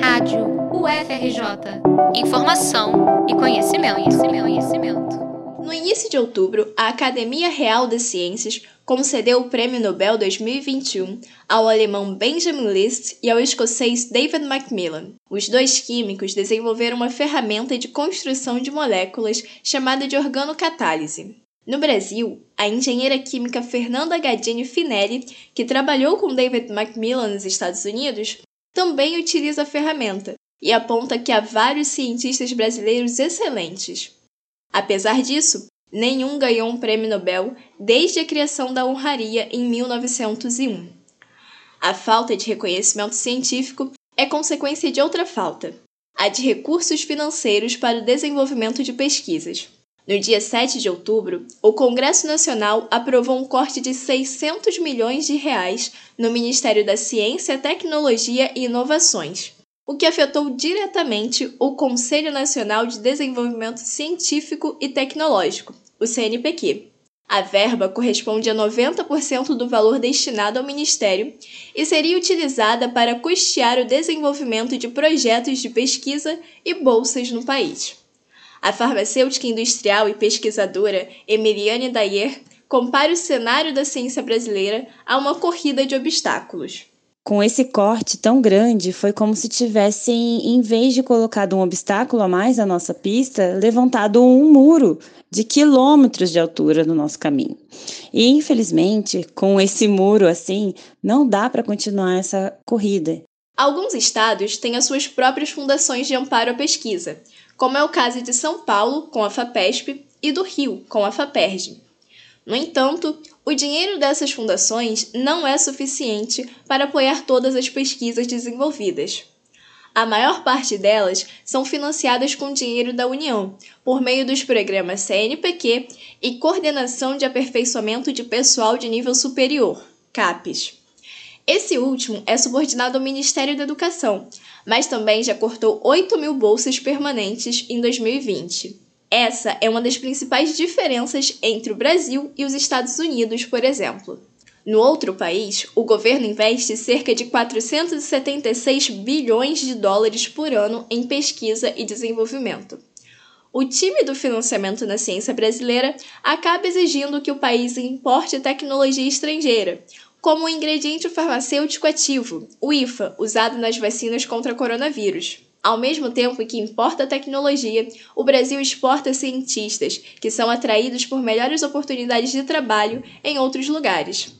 Rádio UFRJ. Informação e conhecimento, conhecimento, conhecimento. No início de outubro, a Academia Real das Ciências concedeu o Prêmio Nobel 2021 ao alemão Benjamin List e ao escocês David Macmillan. Os dois químicos desenvolveram uma ferramenta de construção de moléculas chamada de organocatálise. No Brasil, a engenheira química Fernanda Gadini Finelli, que trabalhou com David Macmillan nos Estados Unidos, também utiliza a ferramenta e aponta que há vários cientistas brasileiros excelentes. Apesar disso, nenhum ganhou um prêmio Nobel desde a criação da honraria em 1901. A falta de reconhecimento científico é consequência de outra falta, a de recursos financeiros para o desenvolvimento de pesquisas. No dia 7 de outubro, o Congresso Nacional aprovou um corte de 600 milhões de reais no Ministério da Ciência, Tecnologia e Inovações, o que afetou diretamente o Conselho Nacional de Desenvolvimento Científico e Tecnológico, o CNPq. A verba corresponde a 90% do valor destinado ao Ministério e seria utilizada para custear o desenvolvimento de projetos de pesquisa e bolsas no país. A farmacêutica industrial e pesquisadora Emiliane Dayer compara o cenário da ciência brasileira a uma corrida de obstáculos. Com esse corte tão grande, foi como se tivessem, em vez de colocado um obstáculo a mais na nossa pista, levantado um muro de quilômetros de altura no nosso caminho. E, infelizmente, com esse muro assim, não dá para continuar essa corrida. Alguns estados têm as suas próprias fundações de amparo à pesquisa, como é o caso de São Paulo, com a FAPESP, e do Rio, com a FAPERJ. No entanto, o dinheiro dessas fundações não é suficiente para apoiar todas as pesquisas desenvolvidas. A maior parte delas são financiadas com dinheiro da União, por meio dos programas CNPq e Coordenação de Aperfeiçoamento de Pessoal de Nível Superior, CAPES. Esse último é subordinado ao Ministério da Educação, mas também já cortou 8 mil bolsas permanentes em 2020. Essa é uma das principais diferenças entre o Brasil e os Estados Unidos, por exemplo. No outro país, o governo investe cerca de 476 bilhões de dólares por ano em pesquisa e desenvolvimento. O time do financiamento na ciência brasileira acaba exigindo que o país importe tecnologia estrangeira, como ingrediente farmacêutico ativo, o IFA, usado nas vacinas contra coronavírus. Ao mesmo tempo que importa tecnologia, o Brasil exporta cientistas, que são atraídos por melhores oportunidades de trabalho em outros lugares.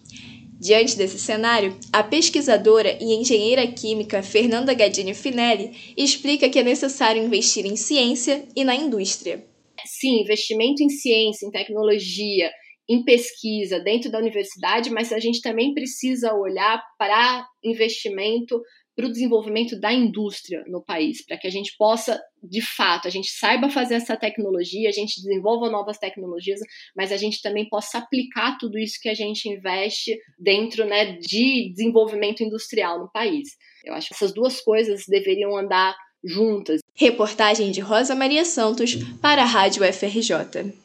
Diante desse cenário, a pesquisadora e engenheira química Fernanda Gadini Finelli explica que é necessário investir em ciência e na indústria. Sim, investimento em ciência, em tecnologia, em pesquisa dentro da universidade, mas a gente também precisa olhar para investimento para o desenvolvimento da indústria no país, para que a gente possa, de fato, a gente saiba fazer essa tecnologia, a gente desenvolva novas tecnologias, mas a gente também possa aplicar tudo isso que a gente investe dentro né, de desenvolvimento industrial no país. Eu acho que essas duas coisas deveriam andar juntas. Reportagem de Rosa Maria Santos para a Rádio FRJ.